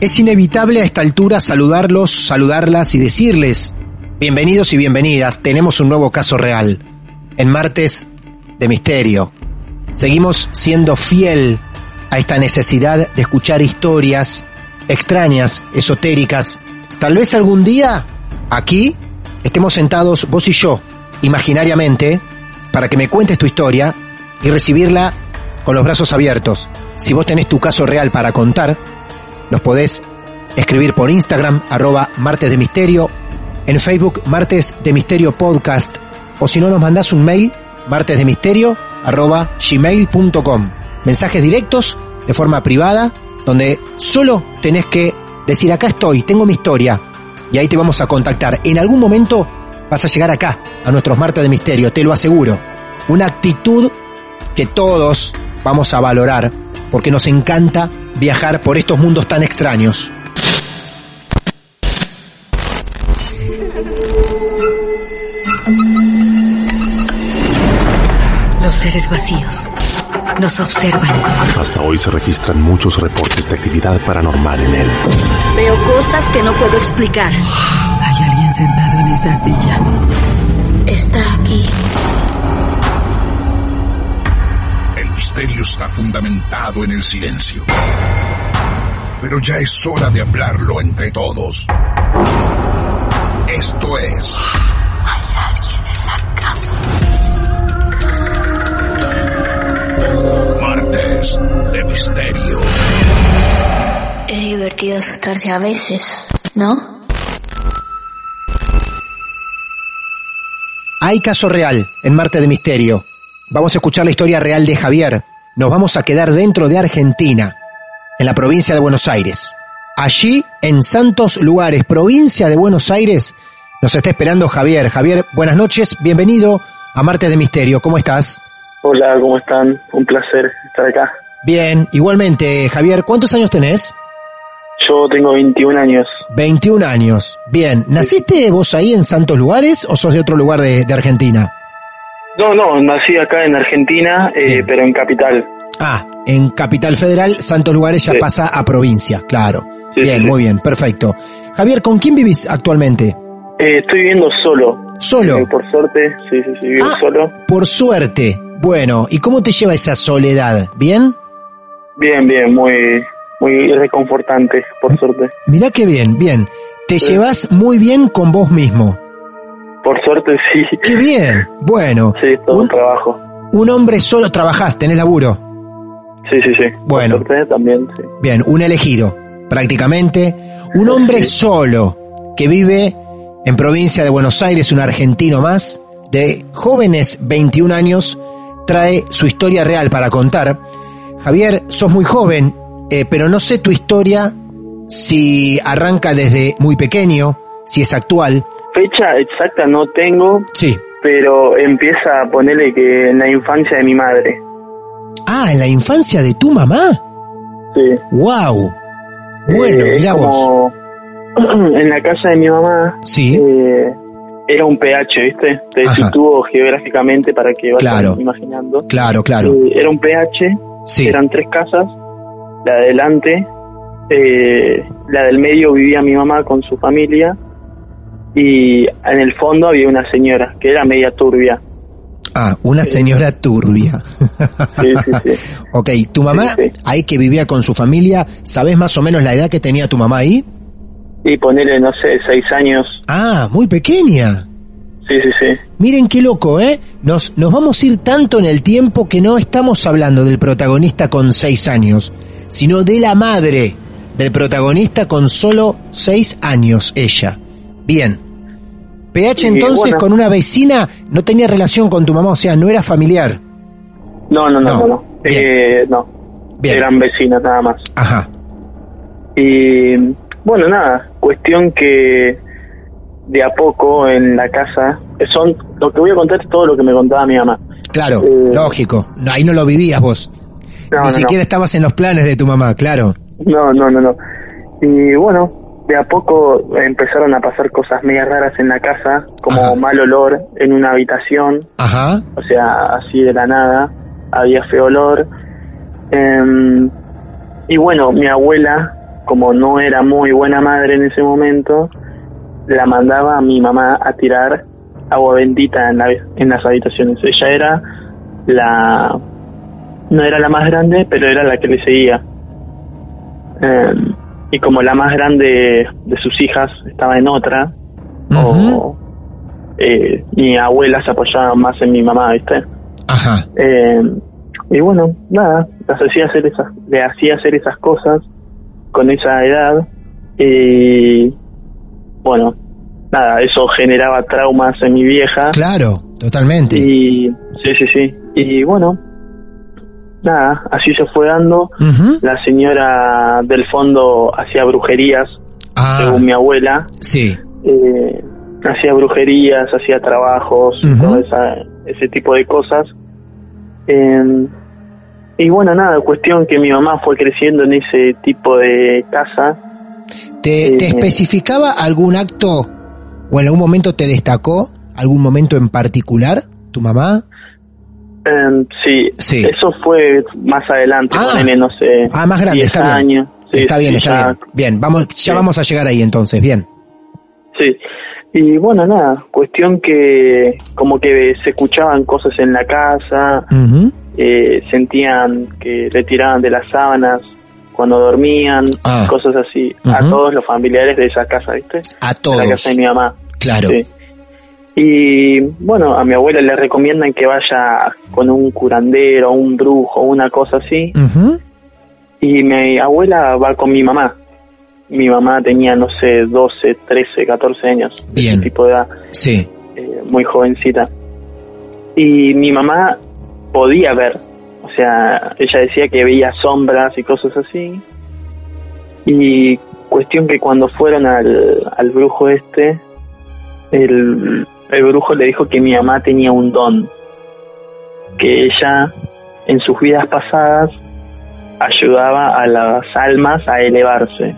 Es inevitable a esta altura saludarlos, saludarlas y decirles, bienvenidos y bienvenidas, tenemos un nuevo caso real, en martes de misterio. Seguimos siendo fiel a esta necesidad de escuchar historias extrañas, esotéricas. Tal vez algún día, aquí, estemos sentados vos y yo, imaginariamente, para que me cuentes tu historia y recibirla con los brazos abiertos. Si vos tenés tu caso real para contar, nos podés escribir por Instagram, arroba martes de misterio, en Facebook Martes de Misterio Podcast, o si no nos mandás un mail, martes de misterio, arroba gmail.com. Mensajes directos, de forma privada, donde solo tenés que decir acá estoy, tengo mi historia, y ahí te vamos a contactar. En algún momento vas a llegar acá, a nuestros martes de misterio, te lo aseguro. Una actitud que todos vamos a valorar, porque nos encanta viajar por estos mundos tan extraños. Los seres vacíos nos observan. Hasta hoy se registran muchos reportes de actividad paranormal en él. Veo cosas que no puedo explicar. Hay alguien sentado en esa silla. Está aquí. Misterio está fundamentado en el silencio. Pero ya es hora de hablarlo entre todos. Esto es... Hay alguien en la casa. Martes de Misterio. Es divertido asustarse a veces, ¿no? Hay caso real en Marte de Misterio. Vamos a escuchar la historia real de Javier. Nos vamos a quedar dentro de Argentina, en la provincia de Buenos Aires. Allí, en Santos Lugares, provincia de Buenos Aires, nos está esperando Javier. Javier, buenas noches, bienvenido a Marte de Misterio. ¿Cómo estás? Hola, ¿cómo están? Un placer estar acá. Bien, igualmente, Javier, ¿cuántos años tenés? Yo tengo 21 años. 21 años. Bien, ¿naciste vos ahí en Santos Lugares o sos de otro lugar de, de Argentina? No, no, nací acá en Argentina, eh, pero en Capital. Ah, en Capital Federal, Santos Lugares ya Sí. pasa a provincia, claro. Sí, bien, sí, muy bien, perfecto. Javier, ¿con quién vivís actualmente? Eh, estoy viviendo solo. Solo. Eh, por suerte, sí, sí, sí, vivo Ah. solo. Por suerte. Bueno, ¿y cómo te lleva esa soledad? ¿Bien? Bien, bien, muy, muy reconfortante, por suerte. Mirá qué bien, bien. Te llevas muy bien con vos mismo. Por suerte, sí. Qué bien. Bueno, Sí, todo un un, trabajo. un hombre solo trabajás, tenés laburo. Sí, sí, sí. Bueno. Por suerte también, sí. Bien, un elegido, prácticamente. Un hombre solo que vive en provincia de Buenos Aires, un argentino más, de jóvenes 21 años, trae su historia real para contar. Javier, sos muy joven, eh, pero no sé tu historia si arranca desde muy pequeño, si es actual. Fecha exacta no tengo, Sí. pero empieza a ponerle que en la infancia de mi madre. Ah, en la infancia de tu mamá. Sí. ¡Wow! Bueno, Eh, es mira vos. En la casa de mi mamá Sí. eh, era un PH, ¿viste? Te sitúo geográficamente para que vayas Claro. imaginando. Claro, claro. Eh, era un PH, Sí. eran tres casas. La de adelante, eh, la del medio vivía mi mamá con su familia. Y en el fondo había una señora que era media turbia. Ah, una señora turbia. Sí, sí, sí. ok, tu mamá, ahí que vivía con su familia, ¿sabes más o menos la edad que tenía tu mamá ahí? Y ponerle, no sé, seis años. Ah, muy pequeña. Sí, sí, sí. Miren qué loco, ¿eh? Nos, nos vamos a ir tanto en el tiempo que no estamos hablando del protagonista con seis años, sino de la madre del protagonista con solo seis años, ella. Bien. PH entonces bueno. con una vecina no tenía relación con tu mamá, o sea, no era familiar. No, no, no, No. no. Bien. Eh, no. Bien. Eran vecinas nada más. Ajá. Y bueno, nada, cuestión que de a poco en la casa, son lo que voy a contar es todo lo que me contaba mi mamá. Claro, Eh. lógico. Ahí no lo vivías vos. No, Ni no, siquiera estabas en los planes de tu mamá, claro. no, no, no, no. Y bueno, de a poco empezaron a pasar cosas medio raras en la casa, como Ajá. mal olor en una habitación, Ajá. o sea, así de la nada, había feo olor. Em, y bueno, mi abuela, como no era muy buena madre en ese momento, la mandaba a mi mamá a tirar agua bendita en, la- en las habitaciones. Ella era la... no era la más grande, pero era la que le seguía. Em, y como la más grande de sus hijas estaba en otra, o eh, mi abuela se apoyaba más en mi mamá, ¿viste? Ajá. Eh, y bueno, nada, las hacía hacer esas, le hacía hacer esas cosas con esa edad y bueno, nada, eso generaba traumas en mi vieja Claro, totalmente. y sí, sí, sí, y bueno, nada, así se fue dando. La señora del fondo hacía brujerías, Ah, según mi abuela, sí. eh, hacía brujerías, hacía trabajos, todo esa- ese tipo de cosas. Eh, y bueno, nada, cuestión que mi mamá fue creciendo en ese tipo de casa. ¿Te, te Eh, especificaba algún acto o en algún momento te destacó algún momento en particular tu mamá? Eh, sí, Sí. eso fue más adelante, Ah. ponele, no sé, Ah, más grande, 10 está bien. años. Sí, está bien, sí, está ya- bien. Bien, vamos, ya vamos a llegar ahí entonces, bien. Sí, y bueno, nada, cuestión que como que se escuchaban cosas en la casa, eh, sentían que le tiraban de las sábanas cuando dormían, Ah. cosas así, a todos los familiares de esa casa, ¿viste? A La todos. casa de mi mamá. Claro. Sí. Y bueno, a mi abuela le recomiendan que vaya con un curandero, un brujo, una cosa así. Y mi abuela va con mi mamá. Mi mamá tenía, no sé, 12, 13, 14 años. Bien. Ese tipo de edad. Sí. eh, muy jovencita. Y mi mamá podía ver, o sea, ella decía que veía sombras y cosas así. Y cuestión que cuando fueron al, al brujo este, el, el brujo le dijo que mi mamá tenía un don, que ella en sus vidas pasadas ayudaba a las almas a elevarse,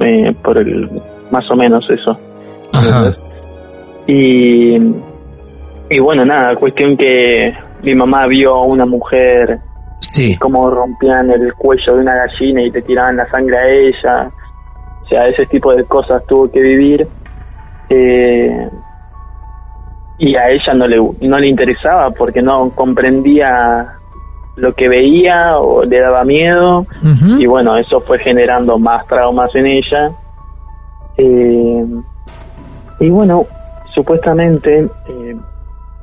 eh, por el, más o menos eso. Ajá. Y, y bueno, nada, cuestión que mi mamá vio a una mujer Sí. como rompían el cuello de una gallina y te tiraban la sangre a ella. O sea, ese tipo de cosas tuvo que vivir. Eh, y a ella no le, no le interesaba porque no comprendía lo que veía o le daba miedo. Y bueno, eso fue generando más traumas en ella. Eh, y bueno, supuestamente eh,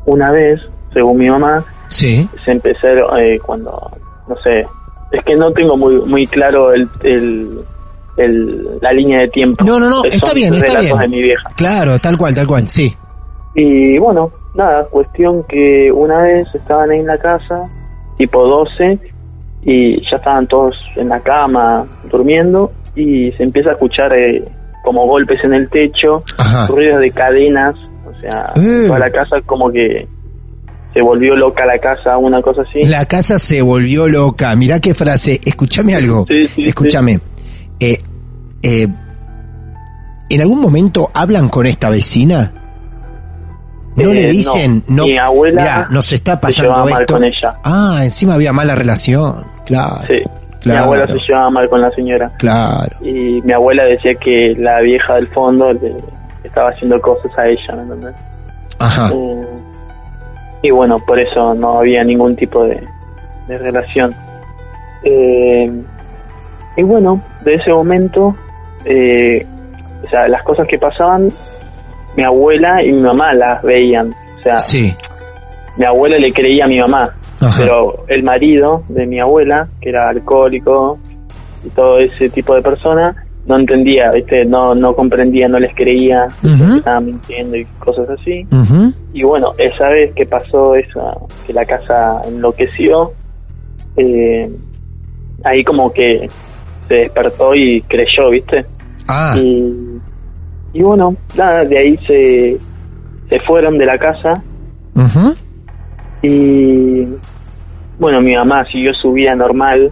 una vez, según mi mamá, Sí. se empezó eh, cuando, no sé, es que no tengo muy muy claro el, el, el- la línea de tiempo. No, no, no, está bien, está bien. de mi vieja. Claro, tal cual, tal cual, sí. Y bueno, nada, cuestión que una vez estaban ahí en la casa, tipo 12, y ya estaban todos en la cama durmiendo, y se empieza a escuchar eh, como golpes en el techo, Ajá. ruidos de cadenas, o sea, Eh. toda la casa como que se volvió loca la casa, una cosa así. La casa se volvió loca. Mirá qué frase. Escúchame algo. Sí, sí, Escúchame. Eh, eh, ¿En algún momento hablan con esta vecina? No Eh, le no. dicen, no, Mi abuela mirá, nos está se pasando llevaba mal con ella. Ah, encima había mala relación. Claro, Sí, claro. mi abuela se llevaba mal con la señora. claro. Y mi abuela decía que la vieja del fondo le estaba haciendo cosas a ella, ¿me entendés? Ajá. Eh, y bueno, por eso no había ningún tipo de, de relación. Eh, y bueno, de ese momento, eh, o sea, las cosas que pasaban, mi abuela y mi mamá las veían. O sea, Sí. mi abuela le creía a mi mamá, Ajá. pero el marido de mi abuela, que era alcohólico y todo ese tipo de persona, no entendía, ¿viste? No, no comprendía, no les creía, estaban mintiendo y cosas así. Y bueno, esa vez que pasó eso, que la casa enloqueció, eh, ahí como que se despertó y creyó, ¿viste? Ah, Y, y bueno, nada, de ahí se, se fueron de la casa y bueno, mi mamá siguió su vida normal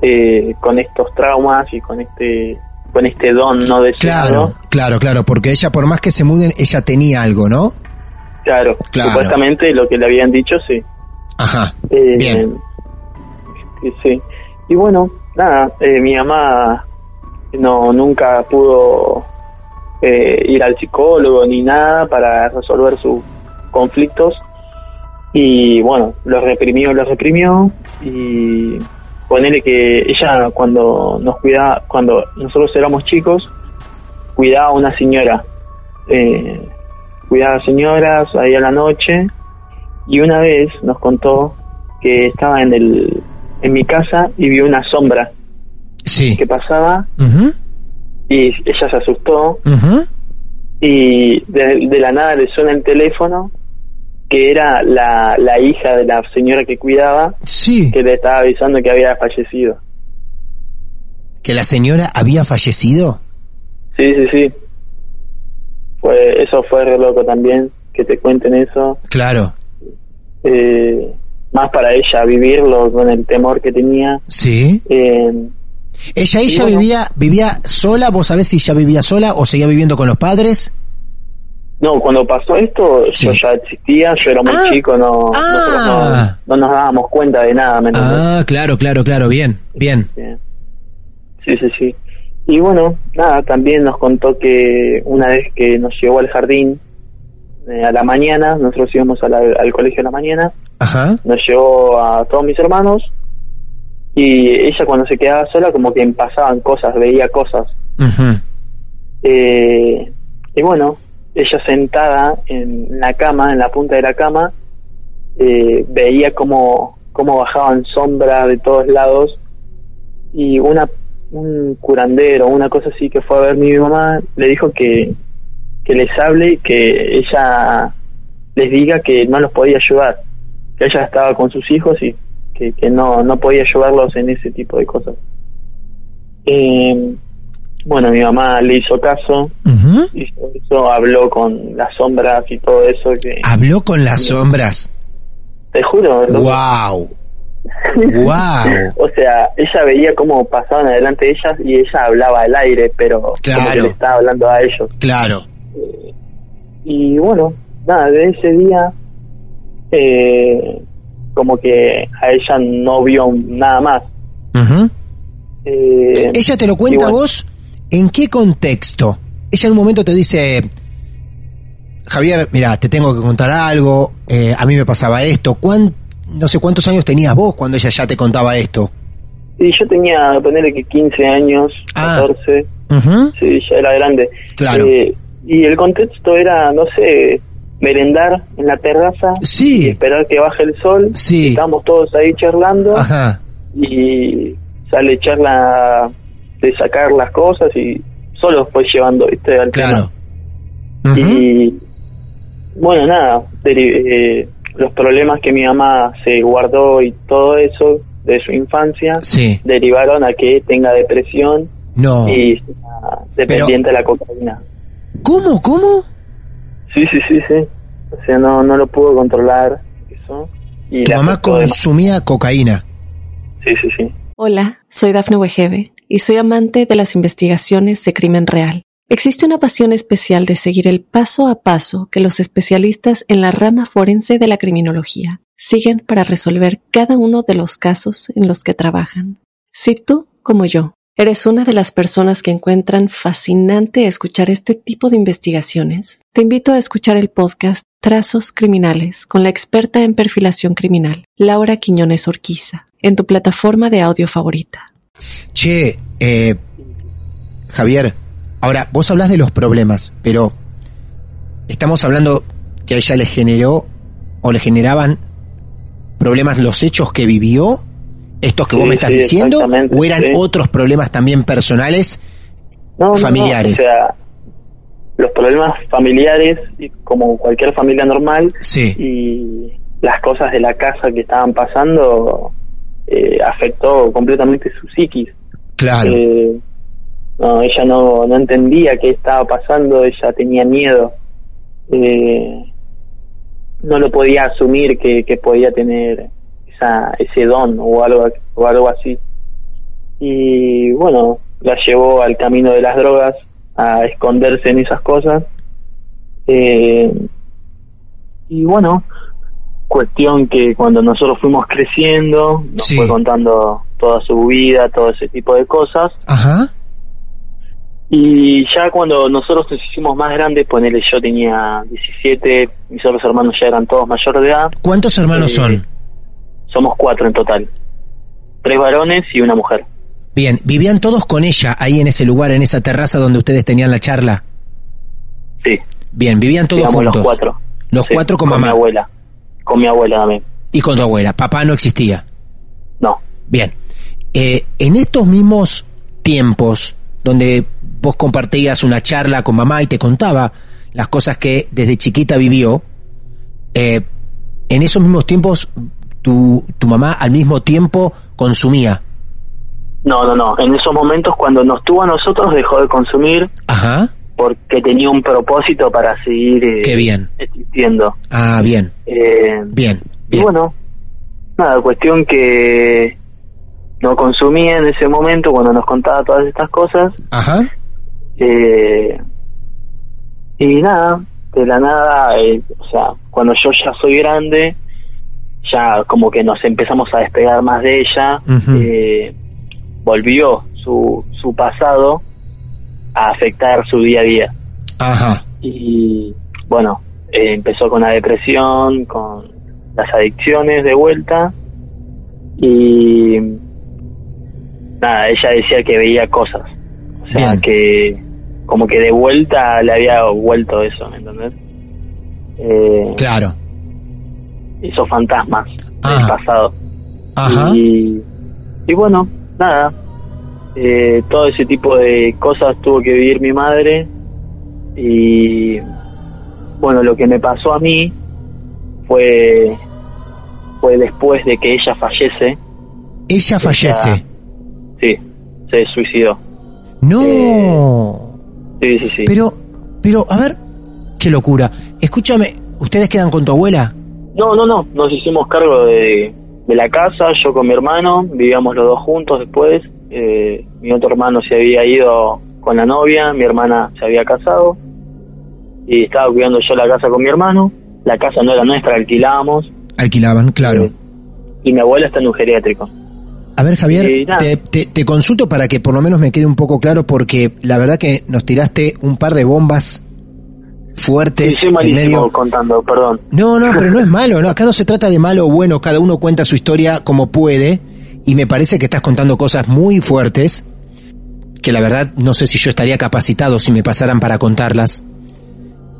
eh, con estos traumas y con este con este don no deseado. claro, claro, claro, porque ella, por más que se muden, ella tenía algo, ¿no? Claro, Claro. supuestamente lo que le habían dicho, sí. Ajá. Eh, Bien. sí, sí. Y bueno, nada, eh, mi mamá no nunca pudo eh, ir al psicólogo ni nada para resolver sus conflictos y bueno, los reprimió, los reprimió y ponele que ella cuando nos cuidaba, cuando nosotros éramos chicos, cuidaba a una señora, eh, cuidaba a señoras ahí a la noche y una vez nos contó que estaba en el en mi casa y vio una sombra Sí. que pasaba y ella se asustó y de, de la nada le suena el teléfono que era la, la hija de la señora que cuidaba Sí. que le estaba avisando que había fallecido. Que la señora había fallecido. Sí, sí, sí. Fue, eso fue re loco también, que te cuenten eso. Claro. Eh, más para ella vivirlo con el temor que tenía. Sí. Eh, Ella, Y ella bueno. vivía, vivía sola. ¿Vos sabés si ella vivía sola o seguía viviendo con los padres? no, cuando pasó esto, Sí. yo ya existía, yo era muy Ah, chico, no, ah. no, no nos dábamos cuenta de nada. Ah, claro, claro, claro. Bien, bien. Bien. Sí, sí, sí. Y bueno, nada, también nos contó que una vez que nos llevó al jardín eh, a la mañana, nosotros íbamos a la- al colegio a la mañana, Ajá. nos llevó a todos mis hermanos y ella cuando se quedaba sola como que pasaban cosas, veía cosas. Eh, y bueno, ella sentada en la cama, en la punta de la cama, eh, veía cómo, cómo bajaban sombras de todos lados y una un curandero, una cosa así que fue a ver mi mamá, le dijo que, que les hable, que ella les diga que no los podía ayudar, que ella estaba con sus hijos y que, que no, no podía ayudarlos en ese tipo de cosas. Eh, bueno, mi mamá le hizo caso, Ujú. hizo eso, habló con las sombras y todo eso que Habló con las sombras. te juro, loco. Wow. Wow. o sea, ella veía cómo pasaban adelante de ellas y ella hablaba al aire, pero como que Claro. le estaba hablando a ellos. Claro. Y bueno, nada, de ese día, eh, como que a ella no vio nada más. Eh, Ella te lo cuenta bueno. vos en qué contexto. Ella en un momento te dice, Javier, mira, te tengo que contar algo, eh, a mí me pasaba esto. ¿Cuán- no sé cuántos años tenías vos cuando ella ya te contaba esto. Y yo tenía, ponerle que 15 años, Ah. 14, Ujú. sí, ya era grande. Claro. Eh, y el contexto era, no sé, merendar en la terraza y Sí. esperar que baje el sol. Sí. Estamos todos ahí charlando Ajá. y sale charla de sacar las cosas y solo fue llevando, ¿viste? Al Claro. tema. Y bueno, nada, eh, los problemas que mi mamá se guardó y todo eso de su infancia Sí. derivaron a que tenga depresión No. y sea dependiente de la cocaína. ¿Cómo? ¿Cómo? Sí, sí, sí, sí. O sea, no, no lo pudo controlar eso. Y Tu mamá consumía cocaína. Sí, sí, sí. Hola, soy Dafne Wegebe y soy amante de las investigaciones de crimen real. Existe una pasión especial de seguir el paso a paso que los especialistas en la rama forense de la criminología siguen para resolver cada uno de los casos en los que trabajan. Si tú, como yo, eres una de las personas que encuentran fascinante escuchar este tipo de investigaciones, te invito a escuchar el podcast Trazos Criminales con la experta en perfilación criminal, Laura Quiñones Orquiza, en tu plataforma de audio favorita. Che, eh, Javier, Ahora, vos hablas de los problemas, pero estamos hablando que a ella le generó o le generaban problemas los hechos que vivió, estos que vos me estás sí, diciendo, o eran sí. otros problemas también personales, No, no, no, familiares. o sea, los problemas familiares, como cualquier familia normal, Sí. y las cosas de la casa que estaban pasando eh, afectó completamente su psiquis. claro, Eh, no, ella no, no entendía qué estaba pasando, ella tenía miedo. Eh, no lo podía asumir que, que podía tener esa, ese don o algo, o algo así. Y bueno, la llevó al camino de las drogas, a esconderse en esas cosas. Eh, y bueno, cuestión que cuando nosotros fuimos creciendo, nos Sí. fue contando toda su vida, todo ese tipo de cosas. ajá, Y ya cuando nosotros nos hicimos más grandes, ponele yo tenía 17, mis otros hermanos ya eran todos mayores de edad, ¿cuántos hermanos Eh, son? Somos cuatro en total. Tres varones y una mujer. Bien, ¿vivían todos con ella ahí en ese lugar, en esa terraza donde ustedes tenían la charla? Sí, Bien, vivían todos digamos juntos. los cuatro. Los Sí, cuatro con mi mamá abuela. Con mi abuela también. y con tu abuela. Papá no existía. No, Bien. Eh, en estos mismos tiempos donde vos compartías una charla con mamá y te contaba las cosas que desde chiquita vivió, eh, en esos mismos tiempos tu, tu mamá al mismo tiempo consumía. no, no, no. En esos momentos cuando nos tuvo a nosotros dejó de consumir Ajá. porque tenía un propósito para seguir eh, Qué bien. existiendo. Ah, bien, Eh, bien, Y bien. bueno, nada, cuestión que no consumía en ese momento cuando nos contaba todas estas cosas. Ajá. Eh, y nada, de la nada, eh, o sea, cuando yo ya soy grande, ya como que nos empezamos a despegar más de ella, eh, volvió su, su pasado a afectar su día a día. Ajá. Y bueno, eh, empezó con la depresión, con las adicciones de vuelta y nada, ella decía que veía cosas, o sea Bien. que como que de vuelta le había vuelto eso, ¿me entendés? Eh, Claro. Esos fantasmas del pasado. Ajá. Y, y bueno, nada, eh, todo ese tipo de cosas tuvo que vivir mi madre y bueno, lo que me pasó a mí fue fue después de que ella fallece, Ella fallece. sí, se suicidó. No. Sí, sí, sí. Pero, pero, a ver, qué locura. Escúchame, ¿ustedes quedan con tu abuela? No, no, no, nos hicimos cargo de, de la casa, yo con mi hermano, vivíamos los dos juntos después, eh, mi otro hermano se había ido con la novia, mi hermana se había casado. Y estaba cuidando yo la casa con mi hermano, la casa no era nuestra, alquilábamos. Alquilaban, claro. Eh, y mi abuela está en un geriátrico. A ver, Javier, te, te- te consulto para que por lo menos me quede un poco claro porque la verdad que nos tiraste un par de bombas Sí, fuertes soy en medio... contando, perdón. No, no, pero no es malo, no, acá no se trata de malo o bueno, cada uno cuenta su historia como puede y me parece que estás contando cosas muy fuertes que la verdad no sé si yo estaría capacitado si me pasaran para contarlas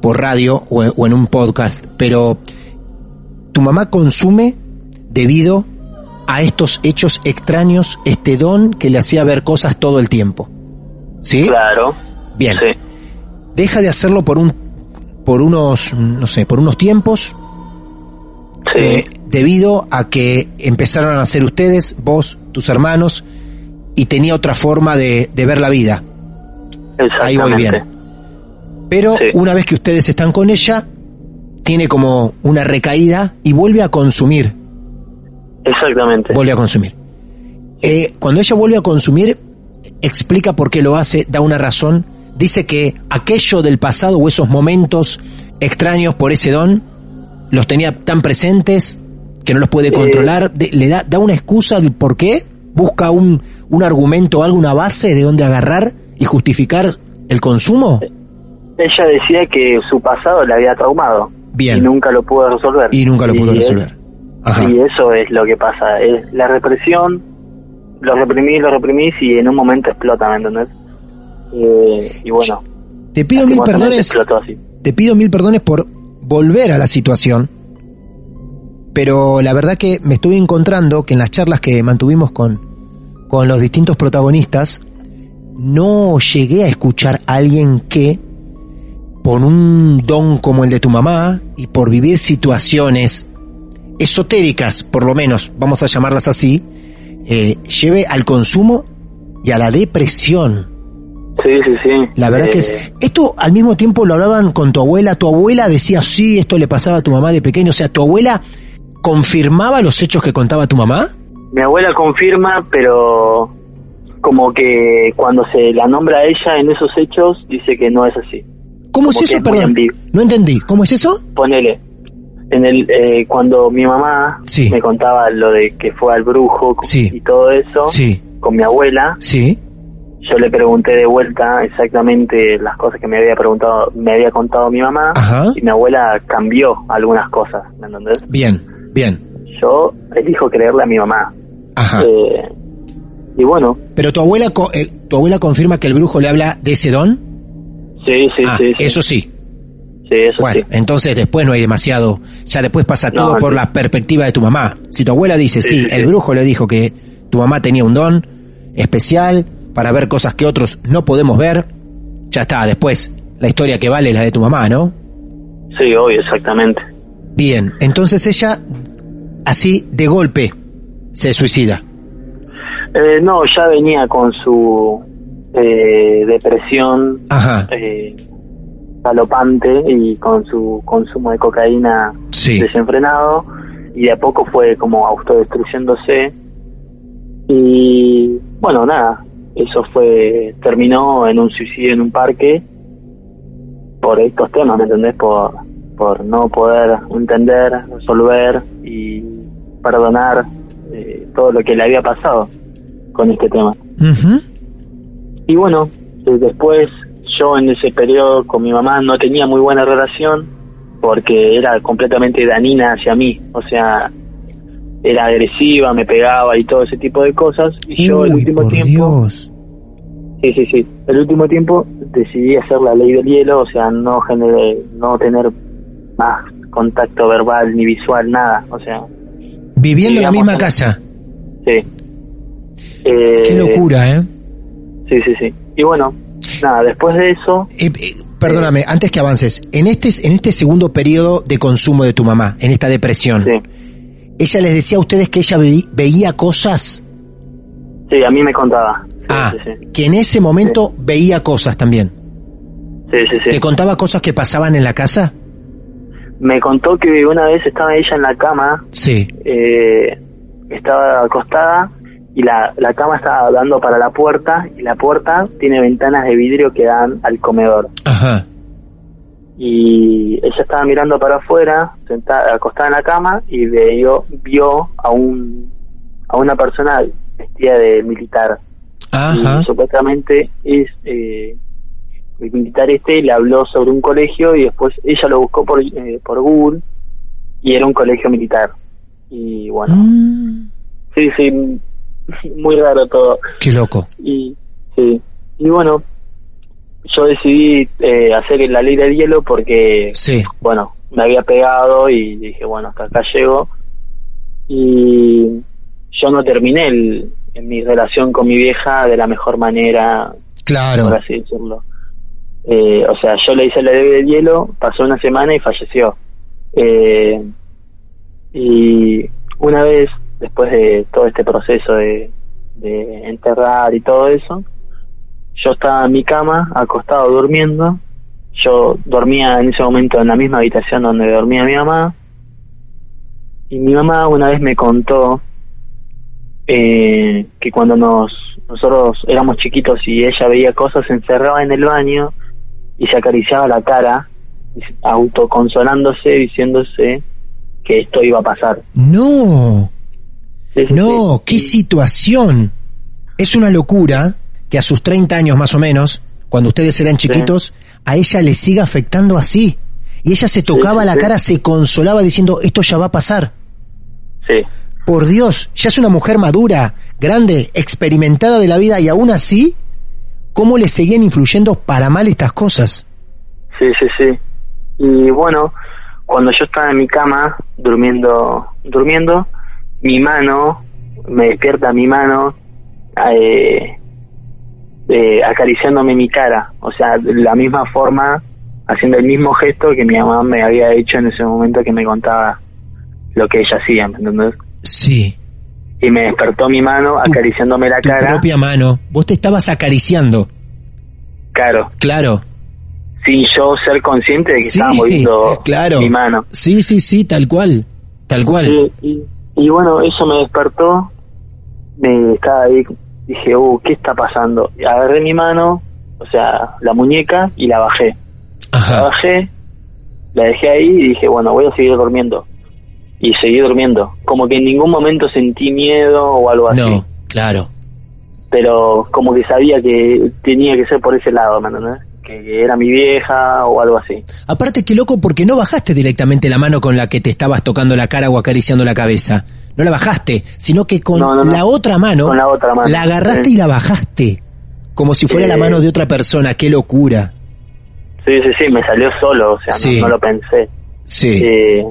por radio o, o en un podcast, pero tu mamá consume debido a estos hechos extraños, este don que le hacía ver cosas todo el tiempo. ¿Sí? Claro. Bien. Sí. Deja de hacerlo por un por unos no sé, por unos tiempos Sí. eh, debido a que empezaron a ser ustedes, vos, tus hermanos y tenía otra forma de, de ver la vida. Ahí voy bien. Pero Sí. una vez que ustedes están con ella, tiene como una recaída y vuelve a consumir. Exactamente. Vuelve a consumir. Eh, cuando ella vuelve a consumir, explica por qué lo hace, da una razón. Dice que aquello del pasado o esos momentos extraños por ese don los tenía tan presentes que no los puede controlar. Le da, da una excusa del por qué. Busca un, un argumento, alguna base de donde agarrar y justificar el consumo. Ella decía que su pasado la había traumado Bien. y nunca lo pudo resolver. Y nunca lo pudo es- resolver. Ajá. Y eso es lo que pasa, es la represión, lo reprimís, lo reprimís y en un momento explota, ¿me entendés? Eh, y bueno, Te pido mil perdones. Te pido mil perdones por volver a la situación. Pero la verdad que me estuve encontrando que en las charlas que mantuvimos con, con los distintos protagonistas, no llegué a escuchar a alguien que, por un don como el de tu mamá y por vivir situaciones esotéricas, por lo menos, vamos a llamarlas así, eh, lleve al consumo y a la depresión. Sí, sí, sí. La verdad que Eh, es... Esto al mismo tiempo lo hablaban con tu abuela. Tu abuela decía, sí, esto le pasaba a tu mamá de pequeño. O sea, tu abuela confirmaba los hechos que contaba tu mamá. Mi abuela confirma, pero como que cuando se la nombra a ella en esos hechos, dice que no es así. ¿Cómo es Como que eso? es muy Perdón. No entendí. ¿Cómo es eso? Ponele, en el eh, cuando mi mamá Sí. me contaba lo de que fue al brujo Sí. y todo eso, Sí, con mi abuela, sí. Yo le pregunté de vuelta exactamente las cosas que me había preguntado, me había contado mi mamá, Ajá. y mi abuela cambió algunas cosas, ¿me entendés? Bien, bien. Yo elijo creerle a mi mamá. Ajá. Eh, y bueno, Pero tu abuela, eh, tu abuela confirma que el brujo le habla de ese don. sí, sí, ah, sí, sí. eso sí. Sí, eso Bueno, sí. entonces después no hay demasiado. Ya después pasa No, todo por la perspectiva de tu mamá. Si tu abuela dice, sí, el brujo le dijo que tu mamá tenía un don especial para ver cosas que otros no podemos ver, ya está. Después la historia que vale es la de tu mamá, ¿no? Sí, obvio, exactamente. Bien, entonces ella, así de golpe, se suicida. Eh, no, ya venía con su eh, depresión Ajá, eh, galopante y con su consumo de cocaína sí. desenfrenado y de a poco fue como autodestruyéndose y bueno nada eso fue terminó en un suicidio en un parque por estos temas ¿me entendés? por por no poder entender resolver y perdonar eh, todo lo que le había pasado con este tema Ujú. y bueno, eh, después yo en ese periodo con mi mamá no tenía muy buena relación porque era completamente danina hacia mí, o sea, era agresiva, me pegaba y todo ese tipo de cosas. Y yo el último tiempo, Dios. sí, sí, sí, el último tiempo decidí hacer la ley del hielo, o sea, no generé, no tener más contacto verbal ni visual, nada, o sea, Viviendo en la misma en- casa. sí. Eh, Qué locura, ¿eh? Sí, sí, sí. Y bueno, nada, después de eso, Eh, eh, perdóname, antes que avances, en este, en este segundo periodo de consumo de tu mamá, en esta depresión, sí. ¿Ella les decía a ustedes que ella veí- veía cosas? Sí, a mí me contaba. Sí, ah, sí, sí. que en ese momento veía cosas también. Sí, sí, sí. ¿Te contaba cosas que pasaban en la casa? Me contó que una vez estaba ella en la cama, Sí. eh, estaba acostada y la, la cama estaba dando para la puerta y la puerta tiene ventanas de vidrio que dan al comedor. Ajá. Y ella estaba mirando para afuera, sentada, acostada en la cama y vio, vio a un a una persona vestida de militar. Ajá. y supuestamente es eh, el militar este le habló sobre un colegio y después ella lo buscó por eh, por Google y era un colegio militar y bueno Mm, sí sí muy raro todo qué loco. y sí y bueno yo decidí eh, hacer la ley del hielo porque Sí. bueno me había pegado y dije bueno hasta acá llego y yo no terminé el- en mi relación con mi vieja de la mejor manera Claro. por así decirlo. Eh, o sea, yo le hice la ley del hielo, pasó una semana y falleció. Eh, y una vez, después de todo este proceso de, de enterrar y todo eso, yo estaba en mi cama, acostado durmiendo. Yo dormía en ese momento en la misma habitación donde dormía mi mamá. Y mi mamá una vez me contó eh, que cuando nos nosotros éramos chiquitos y ella veía cosas, se encerraba en el baño y se acariciaba la cara, autoconsolándose, diciéndose que esto iba a pasar. No. No, qué situación. Es una locura que a sus 30 años más o menos, cuando ustedes eran chiquitos, a ella le siga afectando así. Y ella se tocaba sí, la cara, se consolaba diciendo, esto ya va a pasar. Sí, Por Dios, ya es una mujer madura, grande, experimentada de la vida y aún así cómo le seguían influyendo para mal estas cosas. Sí, sí, sí. Y bueno, cuando yo estaba en mi cama durmiendo, durmiendo, mi mano, me despierta mi mano eh, eh, acariciándome mi cara, o sea, de la misma forma, haciendo el mismo gesto que mi mamá me había hecho en ese momento que me contaba lo que ella hacía, ¿me entendés? Sí. Y me despertó mi mano acariciándome la Tu cara. propia mano. Vos te estabas acariciando. Claro, Claro. sin yo ser consciente de que Sí, estaba moviendo claro. mi mano. Sí, sí, sí, tal cual. Tal cual. Sí, y, y bueno, eso me despertó, me estaba ahí, dije, uh, ¿qué está pasando? Y agarré mi mano, o sea, la muñeca, y la bajé. La bajé, la dejé ahí y dije, bueno, voy a seguir durmiendo. Y seguí durmiendo. Como que en ningún momento sentí miedo o algo así. No, claro. Pero como que sabía que tenía que ser por ese lado, ¿me entendés? Que, era mi vieja o algo así. Aparte, qué loco, porque no bajaste directamente la mano con la que te estabas tocando la cara o acariciando la cabeza. No la bajaste, sino que con No, no, no. la otra mano, Con la otra mano. la agarraste Sí. y la bajaste. Como si fuera Eh. la mano de otra persona. Qué locura. Sí, sí, sí, me salió solo, o sea, no- Sí. no, lo pensé. Sí. Eh,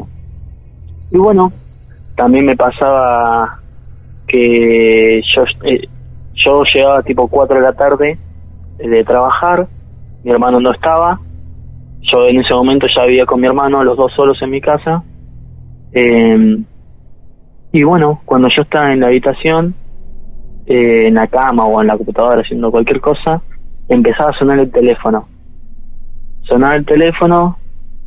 y bueno, también me pasaba que yo, eh, yo llegaba tipo 4 de la tarde eh, de trabajar, mi hermano no estaba, yo en ese momento ya vivía con mi hermano, los dos solos en mi casa. Eh, y bueno, cuando yo estaba en la habitación, eh, en la cama o en la computadora haciendo cualquier cosa, empezaba a sonar el teléfono. Sonaba el teléfono,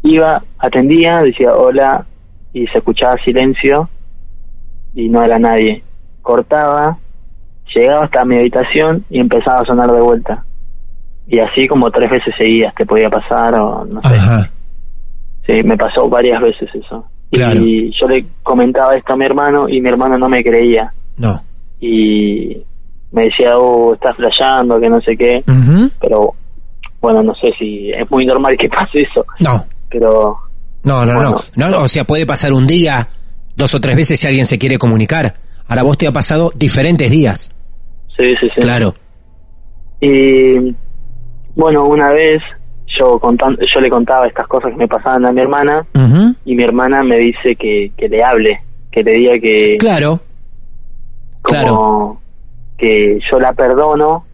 iba, atendía, decía hola y se escuchaba silencio y no era nadie. Cortaba, llegaba hasta mi habitación y empezaba a sonar de vuelta. Y así como tres veces seguidas te podía pasar o no sé. Ajá. Sí, me pasó varias veces eso. Claro. Y yo le comentaba esto a mi hermano y mi hermano no me creía. No. Y me decía, oh, estás flasheando, que no sé qué. Pero bueno, no sé si es muy normal que pase eso. No. Pero No, no, Bueno. no, no. O sea, puede pasar un día, dos o tres veces si alguien se quiere comunicar. Ahora vos te ha pasado diferentes días. sí, sí, sí. Claro. Y bueno, una vez yo contan- yo le contaba estas cosas que me pasaban a mi hermana y mi hermana me dice que, que le hable, que le diga que Claro. como claro. que yo la perdono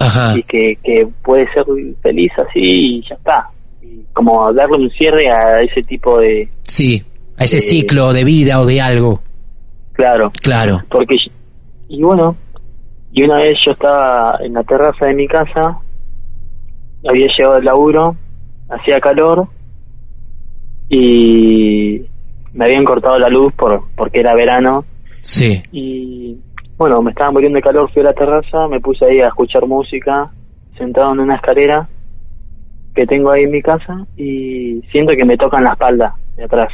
Ajá. y que, que puede ser feliz así y ya está. Y como darle un cierre a ese tipo de... Sí. A ese ciclo de vida o de algo. Claro, Claro. porque... Y bueno, y una vez yo estaba en la terraza de mi casa, había llegado del laburo, hacía calor y me habían cortado la luz por porque era verano Sí. y bueno, me estaba muriendo de calor, fui a la terraza, me puse ahí a escuchar música, sentado en una escalera que tengo ahí en mi casa y siento que me tocan la espalda de atrás.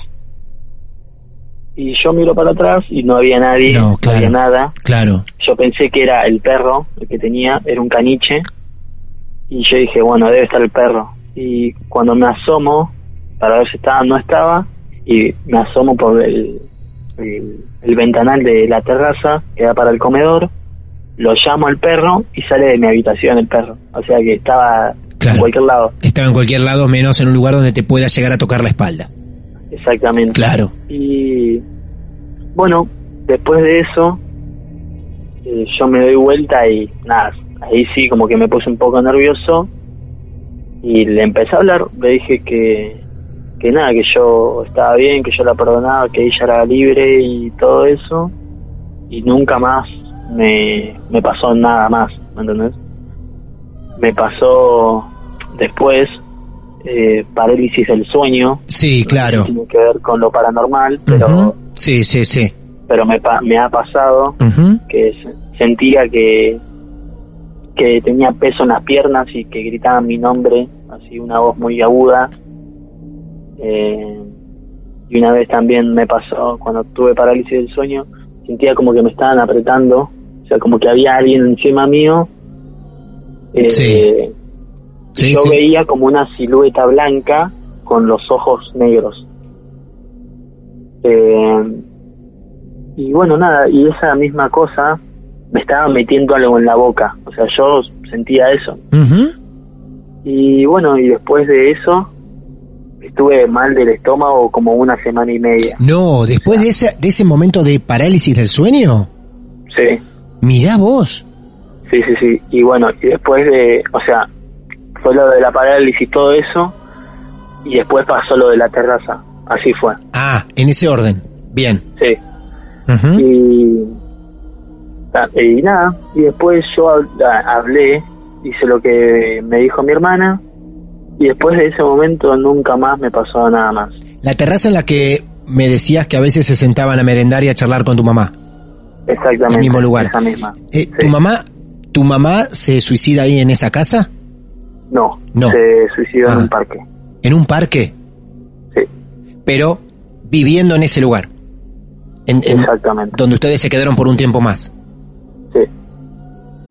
Y yo miro para atrás y no había nadie, No, había nada. Claro. Yo pensé que era el perro, el que tenía, era un caniche. Y yo dije, bueno, debe estar el perro. Y cuando me asomo, para ver si estaba no estaba, y me asomo por el, el, el ventanal de la terraza, que da para el comedor, lo llamo al perro y sale de mi habitación el perro. O sea que estaba Claro. en cualquier lado. Estaba en cualquier lado menos en un lugar donde te pueda llegar a tocar la espalda. Exactamente. Claro. Y bueno, después de eso, eh, yo me doy vuelta y nada, ahí sí como que me puse un poco nervioso y le empecé a hablar, le dije que, que nada, que yo estaba bien, que yo la perdonaba, que ella era libre y todo eso, y nunca más me, me pasó nada más, ¿me entendés? Me pasó después eh, parálisis del sueño, Sí, claro. tiene que ver con lo paranormal, pero. Sí, sí, sí. pero me, me ha pasado que sentía que que tenía peso en las piernas y que gritaban mi nombre, así una voz muy aguda. Eh, y una vez también me pasó, cuando tuve parálisis del sueño, sentía como que me estaban apretando, o sea, como que había alguien encima mío. Eh, Sí. Sí, yo sí. veía como una silueta blanca con los ojos negros. Eh, y bueno, nada, y esa misma cosa me estaba metiendo algo en la boca. O sea, yo sentía eso. Ujú. Y bueno, y después de eso estuve mal del estómago como una semana y media. No, después de ese, de ese momento de parálisis del sueño, Sí, mirá vos. sí, sí, sí. Y bueno, y después de, o sea, fue lo de la parálisis y todo eso, y después pasó lo de la terraza. Así fue, Ah, en ese orden. Bien. sí. Ujú. Y, y nada, y después yo hab- ah, hablé, hice lo que me dijo mi hermana, y después de ese momento nunca más me pasó nada más. La terraza en la que me decías que a veces se sentaban a merendar y a charlar con tu mamá. Exactamente. El mismo lugar. Esa misma. Eh, Sí. ¿Tu mamá tu mamá se suicida ahí en esa casa? No, No. se suicidó Ah. en un parque. ¿En un parque? Sí, Pero viviendo en ese lugar. En, en- exactamente. donde ustedes se quedaron por un tiempo más.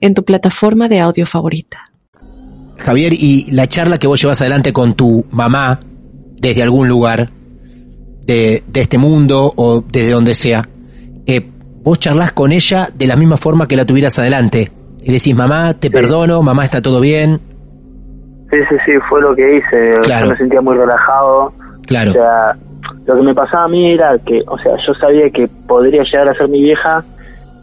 en tu plataforma de audio favorita. Javier, y la charla que vos llevas adelante con tu mamá desde algún lugar de, de este mundo o desde donde sea, eh, vos charlas con ella de la misma forma que la tuvieras adelante. Y le decís, mamá, te perdono, mamá, está todo bien. Sí, sí, sí, fue lo que hice. Claro. Yo me sentía muy relajado. Claro, O sea, lo que me pasaba a mí era que, o sea, yo sabía que podría llegar a ser mi vieja,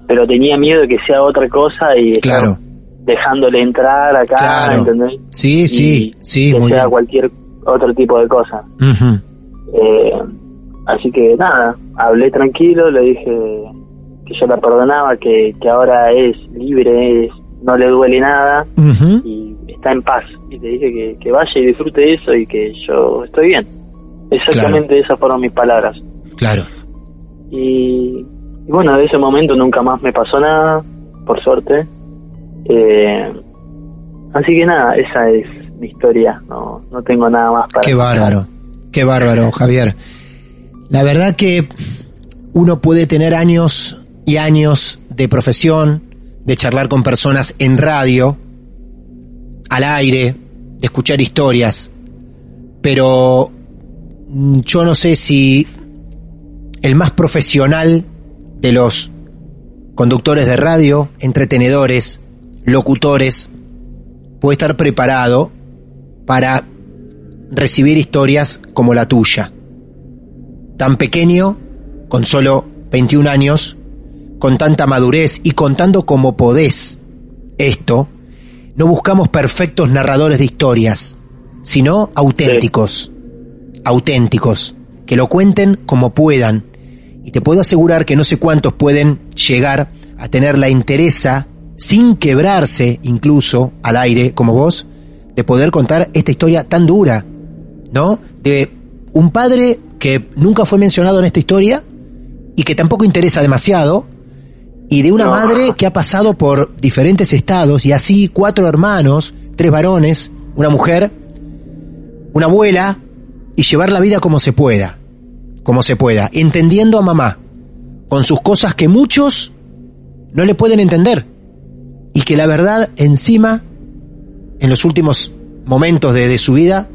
pero tenía miedo de que sea otra cosa y estar claro. dejándole entrar acá, Claro. ¿entendés? Sí, Y sí, sí, que muy sea bien. cualquier otro tipo de cosa. Eh, así que nada, hablé tranquilo, le dije que yo la perdonaba, que, que ahora es libre, es, no le duele nada y está en paz. Y le dije que, que vaya y disfrute eso y que yo estoy bien. Exactamente esas fueron mis palabras. Claro. Y, y bueno, de ese momento nunca más me pasó nada, por suerte. Eh, así que nada, esa es mi historia. No, no tengo nada más para Qué bárbaro, qué bárbaro, Javier. La verdad que uno puede tener años y años de profesión, de charlar con personas en radio, al aire, de escuchar historias, pero yo no sé si el más profesional de los conductores de radio, entretenedores, locutores, puede estar preparado para recibir historias como la tuya. Tan pequeño, con solo 21 años, con tanta madurez y contando como podés esto, no buscamos perfectos narradores de historias, sino auténticos, auténticos, que lo cuenten como puedan. Y te puedo asegurar que no sé cuántos pueden llegar a tener la interesa, sin quebrarse incluso al aire como vos, de poder contar esta historia tan dura, ¿no? De un padre que nunca fue mencionado en esta historia y que tampoco interesa demasiado, y de una No. madre que ha pasado por diferentes estados y así cuatro hermanos, tres varones, una mujer, una abuela y llevar la vida como se pueda, como se pueda, entendiendo a mamá con sus cosas que muchos no le pueden entender y que la verdad encima en los últimos momentos de, de su vida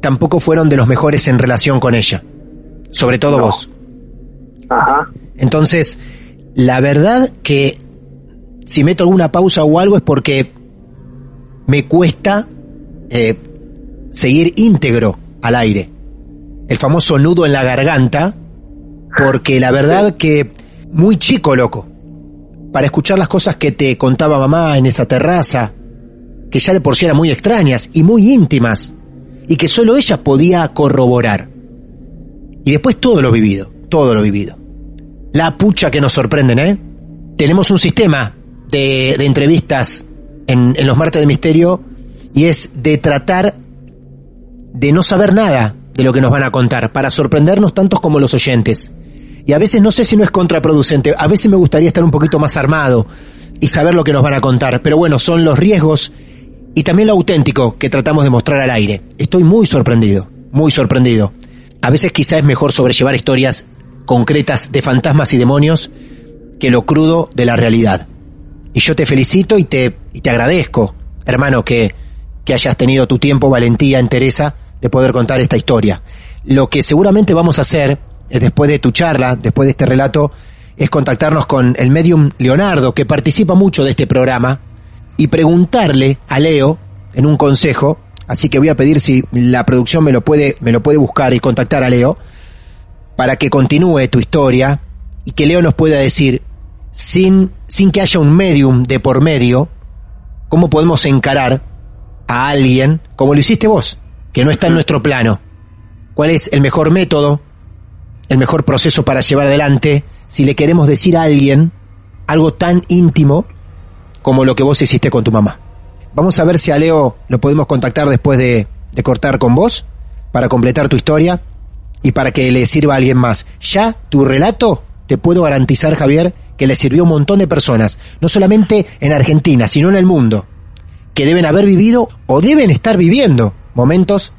tampoco fueron de los mejores en relación con ella, sobre todo No. vos. Ajá. Entonces, la verdad que si meto alguna pausa o algo es porque me cuesta eh, seguir íntegro al aire. El famoso nudo en la garganta, porque la verdad que muy chico, loco, para escuchar las cosas que te contaba mamá en esa terraza, que ya de por sí eran muy extrañas y muy íntimas, y que solo ella podía corroborar. Y después todo lo vivido, todo lo vivido. La pucha que nos sorprenden, ¿eh? Tenemos un sistema de, de entrevistas en, en los martes de misterio y es de tratar de no saber nada de lo que nos van a contar para sorprendernos tantos como los oyentes. Y a veces no sé si no es contraproducente, a veces me gustaría estar un poquito más armado y saber lo que nos van a contar, pero bueno, son los riesgos y también lo auténtico que tratamos de mostrar al aire. Estoy muy sorprendido, muy sorprendido. A veces quizá es mejor sobrellevar historias concretas de fantasmas y demonios que lo crudo de la realidad. Y yo te felicito y te, y te agradezco, hermano, que, que hayas tenido tu tiempo, valentía, entereza de poder contar esta historia. Lo que seguramente vamos a hacer, eh, después de tu charla, después de este relato, es contactarnos con el medium Leonardo, que participa mucho de este programa, y preguntarle a Leo, en un consejo, así que voy a pedir si la producción me lo puede, me lo puede buscar y contactar a Leo, para que continúe tu historia, y que Leo nos pueda decir, sin, sin que haya un medium de por medio, cómo podemos encarar a alguien como lo hiciste vos, que no está en nuestro plano. ¿Cuál es el mejor método, el mejor proceso para llevar adelante si le queremos decir a alguien algo tan íntimo como lo que vos hiciste con tu mamá? Vamos a ver si a Leo lo podemos contactar después de, de cortar con vos para completar tu historia y para que le sirva a alguien más. Ya tu relato, te puedo garantizar, Javier, que le sirvió a un montón de personas, no solamente en Argentina, sino en el mundo, que deben haber vivido o deben estar viviendo momentos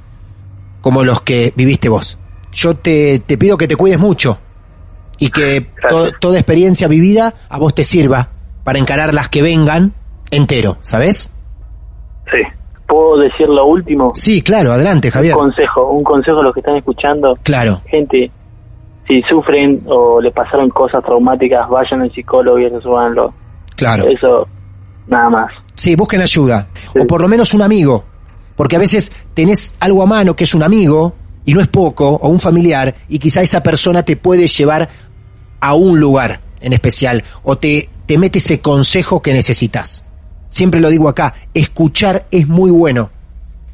como los que viviste vos. Yo te, te pido que te cuides mucho y que to- toda experiencia vivida a vos te sirva para encarar las que vengan entero, ¿sabes? Sí. ¿Puedo decir lo último? Sí, claro, adelante, Javier. Un consejo, un consejo a los que están escuchando. Claro, Gente, si sufren o les pasaron cosas traumáticas, vayan al psicólogo y resuélvanlo. claro. Eso, nada más. Sí, busquen ayuda. Sí. O por lo menos un amigo. Porque a veces tenés algo a mano que es un amigo, y no es poco, o un familiar, y quizá esa persona te puede llevar a un lugar en especial, o te, te mete ese consejo que necesitas. Siempre lo digo acá, escuchar es muy bueno.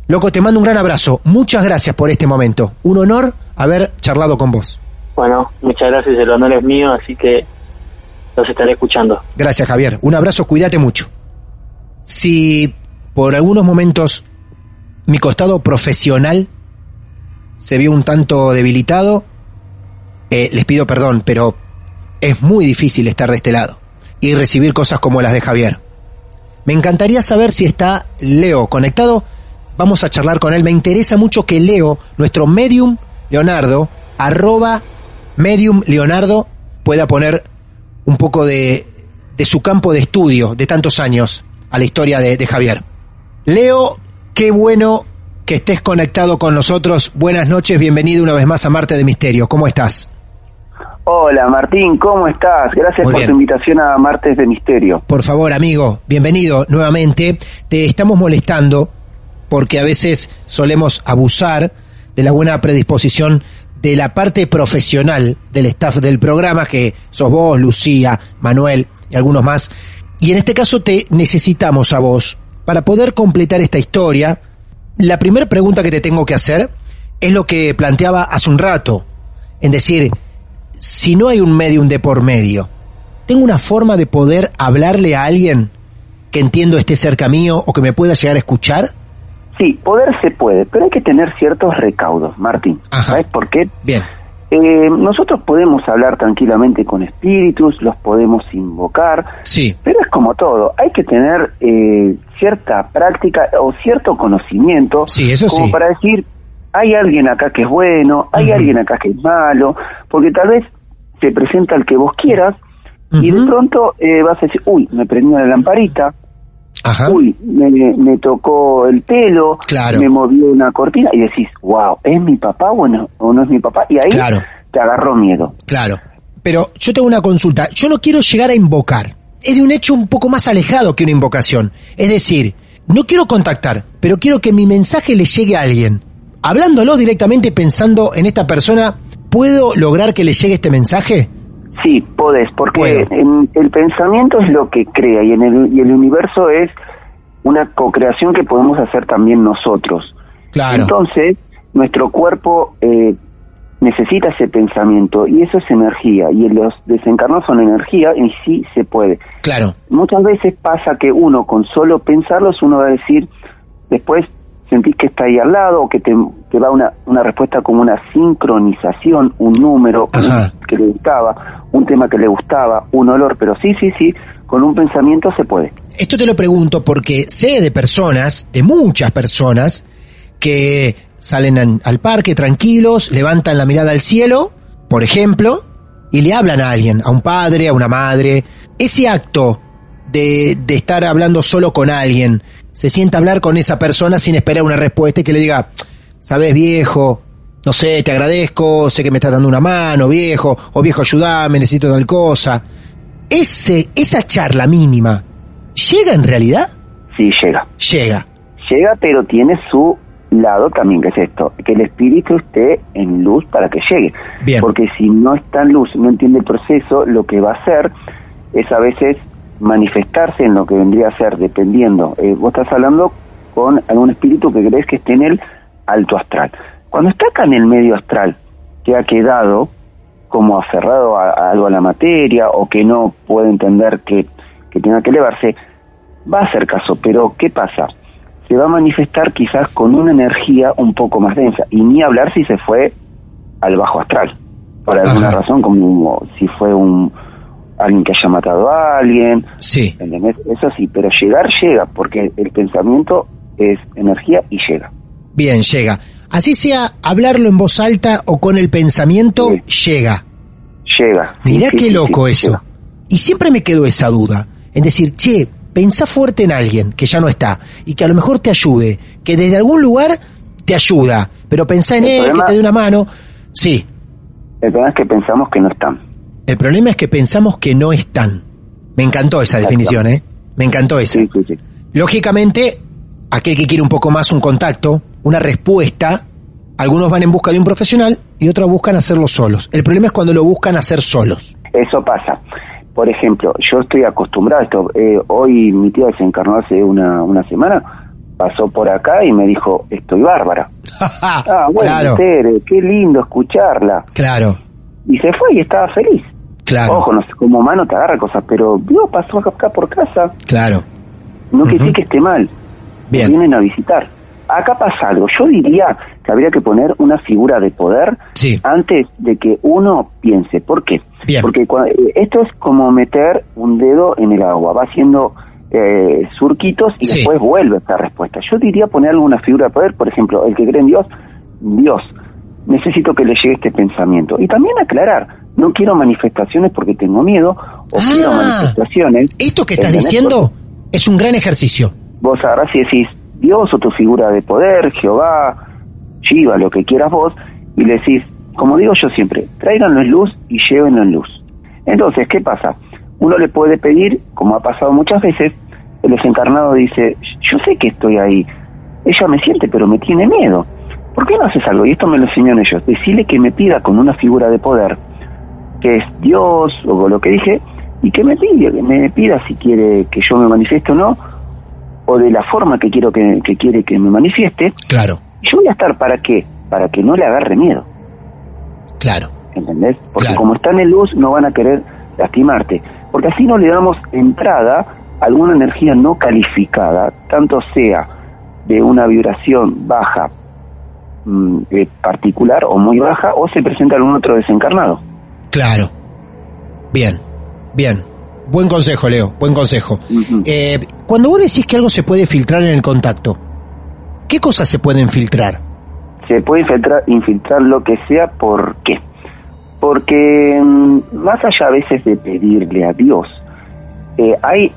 Loco, te mando un gran abrazo. Muchas gracias por este momento. Un honor haber charlado con vos. Bueno, muchas gracias, el honor es mío, así que los estaré escuchando. Gracias, Javier. Un abrazo, cuídate mucho. Si por algunos momentos mi costado profesional se vio un tanto debilitado, eh, les pido perdón, pero es muy difícil estar de este lado y recibir cosas como las de Javier. Me encantaría saber si está Leo conectado. Vamos a charlar con él. Me interesa mucho que Leo, nuestro medium Leonardo, arroba medium Leonardo, pueda poner un poco de, de su campo de estudio de tantos años a la historia de, de Javier. Leo, qué bueno que estés conectado con nosotros. Buenas noches, bienvenido una vez más a Marte de Misterio. ¿Cómo estás? Hola Martín, ¿cómo estás? Gracias por tu invitación a Martes de Misterio. Por favor, amigo, bienvenido nuevamente. Te estamos molestando porque a veces solemos abusar de la buena predisposición de la parte profesional del staff del programa, que sos vos, Lucía, Manuel y algunos más. Y en este caso te necesitamos a vos para poder completar esta historia. La primera pregunta que te tengo que hacer es lo que planteaba hace un rato, en decir, si no hay un medium de por medio, ¿tengo una forma de poder hablarle a alguien que entiendo esté cerca mío o que me pueda llegar a escuchar? Sí, poder se puede, pero hay que tener ciertos recaudos, Martín. Ajá. ¿Sabes por qué? Bien, Eh, nosotros podemos hablar tranquilamente con espíritus, los podemos invocar, sí, pero es como todo, hay que tener eh, cierta práctica o cierto conocimiento Sí, eso como sí. para decir, hay alguien acá que es bueno, hay alguien acá que es malo, porque tal vez se presenta el que vos quieras y de pronto eh, vas a decir, uy, me prendió la lamparita, ajá, uy, me, me tocó el pelo, Claro. me movió una cortina y decís, wow, ¿es mi papá o no, o no es mi papá? Y ahí Claro. te agarró miedo. claro. Pero yo tengo una consulta. Yo no quiero llegar a invocar. Es de un hecho un poco más alejado que una invocación. Es decir, no quiero contactar, pero quiero que mi mensaje le llegue a alguien. Hablándolo directamente pensando en esta persona, ¿puedo lograr que le llegue este mensaje? Sí, podés, porque en- el pensamiento es lo que crea y, en el, y el universo es una co-creación que podemos hacer también nosotros. Claro. Entonces, nuestro cuerpo eh, necesita ese pensamiento y eso es energía y los desencarnados son energía y sí se puede. Claro. Muchas veces pasa que uno con solo pensarlos uno va a decir, después sentís que está ahí al lado o que te, te va una, una respuesta como una sincronización, un número Ajá. un- que le gustaba un tema que le gustaba, un olor, pero sí, sí, sí, con un pensamiento se puede. Esto te lo pregunto porque sé de personas, de muchas personas, que salen an- al parque tranquilos, levantan la mirada al cielo, por ejemplo, y le hablan a alguien, a un padre, a una madre. Ese acto de, de estar hablando solo con alguien, se sienta a hablar con esa persona sin esperar una respuesta y que le diga, sabes viejo, no sé, te agradezco, sé que me estás dando una mano, viejo, o viejo, ayúdame, necesito tal cosa. Ese, esa charla mínima, ¿llega en realidad? Sí, llega. Llega. Llega, pero tiene su lado también, que es esto, que el espíritu esté en luz para que llegue. Bien. Porque si no está en luz, no entiende el proceso, lo que va a hacer es a veces manifestarse en lo que vendría a ser, dependiendo. Eh, vos estás hablando con algún espíritu que crees que esté en el alto astral. Cuando está acá en el medio astral, que ha quedado como aferrado a, a algo a la materia o que no puede entender que, que tenga que elevarse, va a hacer caso, pero ¿qué pasa? Se va a manifestar quizás con una energía un poco más densa, y ni hablar si se fue al bajo astral, por alguna Ajá. razón, como si fue un alguien que haya matado a alguien, Sí. ¿entendés? Eso sí, pero llegar llega, porque el pensamiento es energía y llega. Bien, llega. Así sea hablarlo en voz alta o con el pensamiento, llega. Llega. Mirá sí, qué sí, loco eso. llega. Y siempre me quedó esa duda. En decir, che, pensá fuerte en alguien que ya no está y que a lo mejor te ayude, que desde algún lugar te ayuda, pero pensá en El él, problema- que te dé una mano. Sí, El problema es que pensamos que no están. El problema es que pensamos que no están. Me encantó esa definición, ¿eh? Me encantó esa. Sí, sí, sí. Lógicamente, aquel que quiere un poco más un contacto, una respuesta, algunos van en busca de un profesional y otros buscan hacerlo solos. El problema es cuando lo buscan hacer solos. Eso pasa. Por ejemplo, yo estoy acostumbrado a esto. Eh, hoy mi tía desencarnó hace una, una semana, pasó por acá y me dijo, estoy bárbara. Ah, bueno, claro, Tere, qué lindo escucharla. claro, Y se fue y estaba feliz. Claro, Ojo, no sé, como humano te agarra cosas, pero vio, pasó acá por casa. claro. No que Ujú. sí que esté mal. Bien. Vienen a visitar. Acá pasa algo. Yo diría que habría que poner una figura de poder Sí. antes de que uno piense. ¿Por qué? Bien. Porque eh, esto es como meter un dedo en el agua. Va haciendo eh, surquitos y Sí. después vuelve esta respuesta. Yo diría poner alguna figura de poder. Por ejemplo, el que cree en Dios, Dios. Necesito que le llegue este pensamiento. Y también aclarar. No quiero manifestaciones porque tengo miedo. O Ah. quiero manifestaciones. Esto que estás diciendo es un gran ejercicio. vos agarrás y decís Dios o tu figura de poder, Jehová, Shiva, lo que quieras vos, y le decís, como digo yo siempre, tráiganlo en luz y llévenlo en luz. Entonces, ¿qué pasa? Uno le puede pedir, como ha pasado muchas veces, el desencarnado dice, yo sé que estoy ahí, ella me siente pero me tiene miedo. ¿Por qué no haces algo? Y esto me lo enseñaron ellos. Decirle que me pida con una figura de poder, que es Dios o lo que dije, y que me pida, que me pida si quiere que yo me manifieste o no, o de la forma que quiero que, que quiere que me manifieste, Claro, yo voy a estar para qué? Para que no le agarre miedo, claro. ¿entendés? Porque Claro. como están en luz no van a querer lastimarte, porque así no le damos entrada a alguna energía no calificada, tanto sea de una vibración baja mm, eh, particular o muy baja, o se presenta algún otro desencarnado. Claro. Bien, bien. Buen consejo, Leo, buen consejo. Eh, cuando vos decís que algo se puede filtrar en el contacto, ¿qué cosas se pueden filtrar? se puede infiltrar, infiltrar lo que sea, ¿por qué? Porque mm, más allá a veces de pedirle a Dios, eh, hay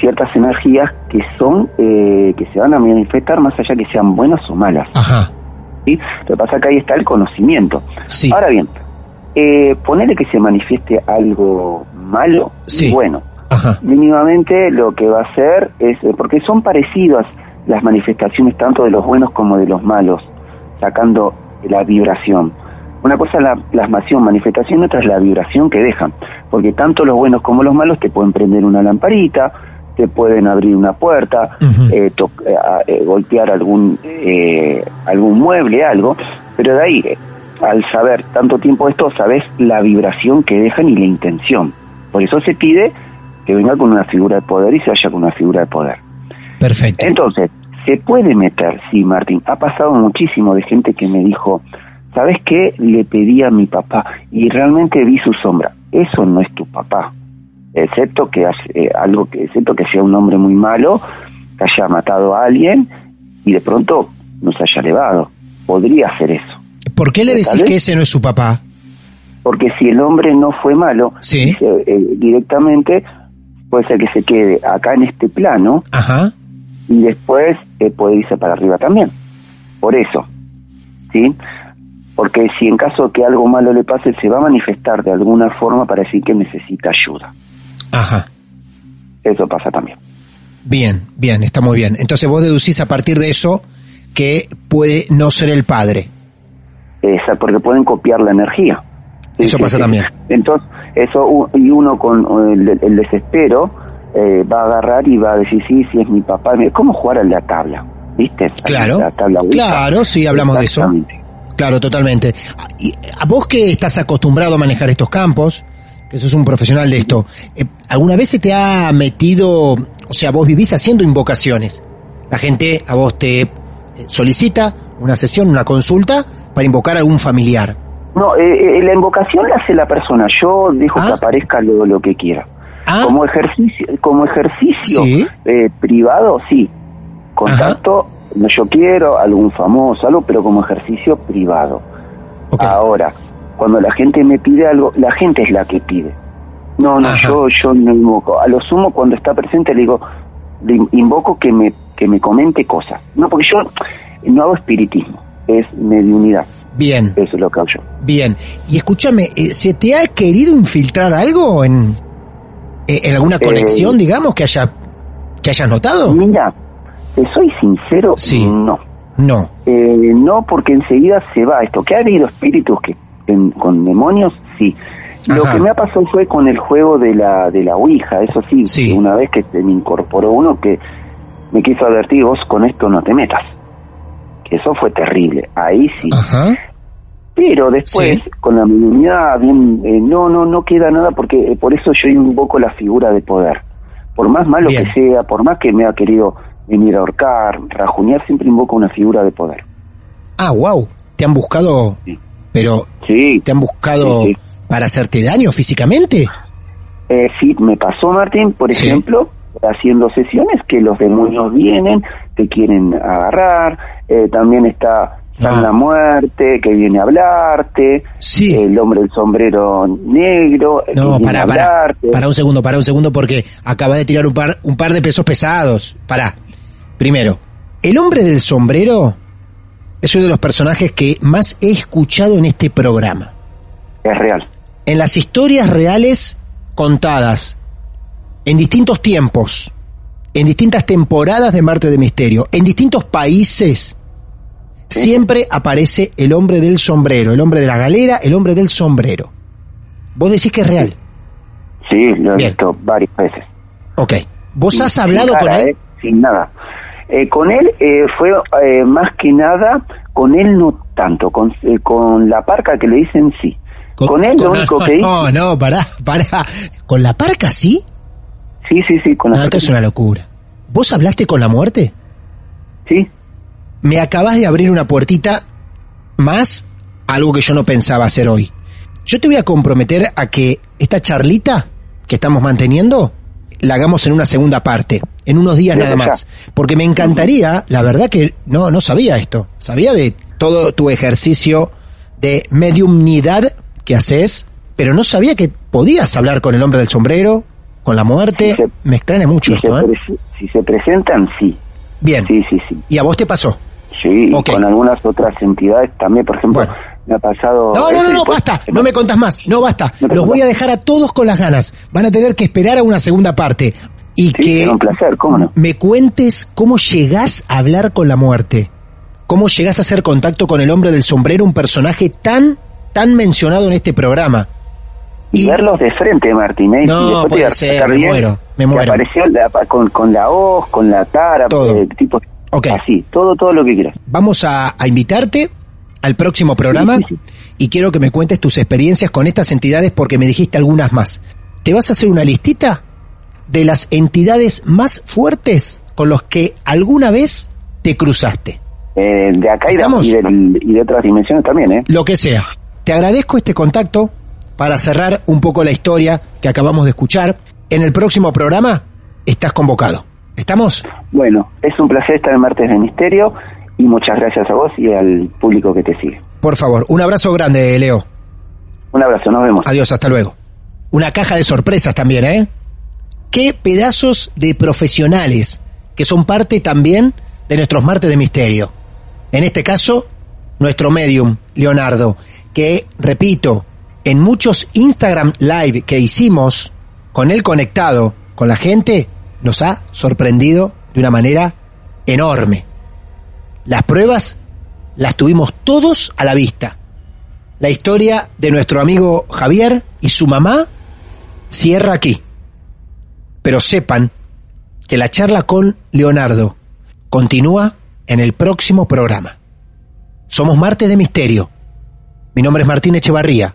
ciertas energías que son, eh, que se van a manifestar más allá que sean buenas o malas. Ajá, ¿sí? Lo que pasa es que ahí está el conocimiento. sí, Ahora bien, eh, ponerle que se manifieste algo malo, Sí. bueno, ajá, mínimamente lo que va a hacer es, eh, porque son parecidas las manifestaciones tanto de los buenos como de los malos, sacando la vibración. Una cosa es la plasmación, manifestación, otra es la vibración que dejan, porque tanto los buenos como los malos te pueden prender una lamparita, te pueden abrir una puerta, eh, to- eh, a- eh, golpear algún eh, algún mueble, algo, pero de ahí, eh, al saber tanto tiempo esto, sabes la vibración que dejan y la intención. Por eso se pide que venga con una figura de poder y se vaya con una figura de poder. perfecto. Entonces, se puede meter, sí, Martín, ha pasado muchísimo de gente que me dijo, ¿sabes qué? Le pedí a mi papá y realmente vi su sombra. eso no es tu papá, excepto que eh, algo que excepto que sea un hombre muy malo, que haya matado a alguien y de pronto nos haya elevado. Podría ser eso. ¿Por qué le decís que ese no es su papá? Porque si el hombre no fue malo, Sí. eh, directamente puede ser que se quede acá en este plano Ajá. y después eh, puede irse para arriba también. Por eso, ¿sí? Porque si en caso que algo malo le pase, se va a manifestar de alguna forma para decir que necesita ayuda. Ajá. Eso pasa también. Bien, bien, está muy bien. Entonces vos deducís a partir de eso que puede no ser el padre. Esa, porque pueden copiar la energía. Eso pasa también. Entonces, eso, y uno con el, el desespero eh, va a agarrar y va a decir, sí, sí, es mi papá. Es como jugar a la tabla, ¿viste? Claro. La tabla. Claro, sí, hablamos de eso. Claro, totalmente. Y a vos que estás acostumbrado a manejar estos campos, que sos un profesional de esto, eh, ¿alguna vez se te ha metido, o sea, vos vivís haciendo invocaciones? La gente a vos te eh, solicita una sesión, una consulta para invocar a algún familiar. No, eh, eh, la invocación la hace la persona. Yo dejo Ah. que aparezca lo, lo que quiera. Ah, Como ejercicio, como ejercicio Sí. eh, privado, sí. Contacto, no yo quiero, algún famoso, algo, pero como ejercicio privado. Ahora, cuando la gente me pide algo, la gente es la que pide. No, no, Ajá. yo, yo no invoco. A lo sumo, cuando está presente, le digo, le invoco que me, que me comente cosas. No, porque yo no hago espiritismo, es mediunidad. Bien, Eso es lo que hago yo. bien. Y escúchame, eh, ¿se te ha querido infiltrar algo en, eh, en alguna conexión, digamos, que haya que hayas notado? Mira, te soy sincero, Sí. no. No. Eh, no, porque enseguida se va esto. Que ha habido espíritus que en- con demonios, sí. Lo Ajá. que me ha pasado fue con el juego de la de la Ouija, eso sí, Sí. una vez que se me incorporó uno que me quiso advertir, vos con esto no te metas. Eso fue terrible, ahí sí. Ajá. Pero después, Sí. con la mediunidad, bien, eh, no, no, no queda nada porque eh, por eso yo invoco la figura de poder. Por más malo Bien. que sea, por más que me ha querido venir a ahorcar, rajunear, siempre invoco una figura de poder. Ah, wow. Te han buscado, Sí. pero Sí, te han buscado Sí, para hacerte daño físicamente. Eh, sí, me pasó, Martín, por ejemplo, haciendo sesiones que los demonios vienen, te quieren agarrar, eh, también está San Ah. la Muerte, que viene a hablarte, Sí. el hombre del sombrero negro, eh, que No, viene para, a para, hablarte. para un segundo, para un segundo, porque acaba de tirar un par, un par de pesos pesados. Para. Primero, el hombre del sombrero es uno de los personajes que más he escuchado en este programa. Es real. En las historias reales contadas, en distintos tiempos, en distintas temporadas de Marte de Misterio, en distintos países, siempre aparece el hombre del sombrero, el hombre de la galera, el hombre del sombrero. Vos decís que es real. Sí, lo he Bien. visto varias veces. Ok. ¿Vos Sin- has hablado con él? eh, sin nada. Eh, con él eh, fue eh, más que nada, con él no tanto, con, eh, con la parca que le dicen sí. Con, él lo único no, que. No, no, pará, pará. ¿Con la parca sí? Sí, sí, sí, con la No, esto es una locura. ¿Vos hablaste con la muerte? Sí, Me acabas de abrir una puertita más, algo que yo no pensaba hacer hoy. Yo te voy a comprometer a que esta charlita que estamos manteniendo la hagamos en una segunda parte, en unos días nada más. Porque me encantaría, la verdad que no, no sabía esto. Sabía de todo tu ejercicio de mediumnidad que haces, pero no sabía que podías hablar con el hombre del sombrero, con la muerte. Se- me extraña mucho si se, esto, ¿eh? prese- si se presentan, sí. Bien. Sí, sí, sí. ¿Y a vos te pasó? Sí, y con algunas otras entidades también, por ejemplo, Bueno. me ha pasado... No, no, no, no, pues- basta. No me contas más. No, basta. No Los voy a dejar a todos con las ganas. Van a tener que esperar a una segunda parte. Y Sí, que un placer, ¿cómo no? me cuentes cómo llegás a hablar con la muerte. Cómo llegás a hacer contacto con el hombre del sombrero, un personaje tan, tan mencionado en este programa. Y, Y- verlos de frente, Martín. ¿eh? No, Y después te puede das ser, cuenta me bien muero, me muero. apareció la- con, con la hoz, con la tara, Todo. eh, tipo, así, todo, todo lo que quieras. Vamos a, a invitarte al próximo programa Sí, sí, y quiero que me cuentes tus experiencias con estas entidades porque me dijiste algunas más. ¿Te vas a hacer una listita de las entidades más fuertes con los que alguna vez te cruzaste? Eh, de acá y de, y de otras dimensiones también, ¿eh? Lo que sea. Te agradezco este contacto. Para cerrar un poco la historia que acabamos de escuchar. En el próximo programa estás convocado. ¿Estamos? Bueno, es un placer estar el martes de Misterio y muchas gracias a vos y al público que te sigue. Por favor, un abrazo grande, Leo. Un abrazo, nos vemos. Adiós, hasta luego. Una caja de sorpresas también, ¿eh? Qué pedazos de profesionales que son parte también de nuestros martes de misterio. En este caso, nuestro medium, Leonardo, que, repito, en muchos Instagram Live que hicimos con él conectado con la gente, nos ha sorprendido de una manera enorme. Las pruebas las tuvimos todos a la vista. La historia de nuestro amigo Javier y su mamá cierra aquí. Pero sepan que la charla con Leonardo continúa en el próximo programa. Somos Martes de Misterio. Mi nombre es Martín Echevarría.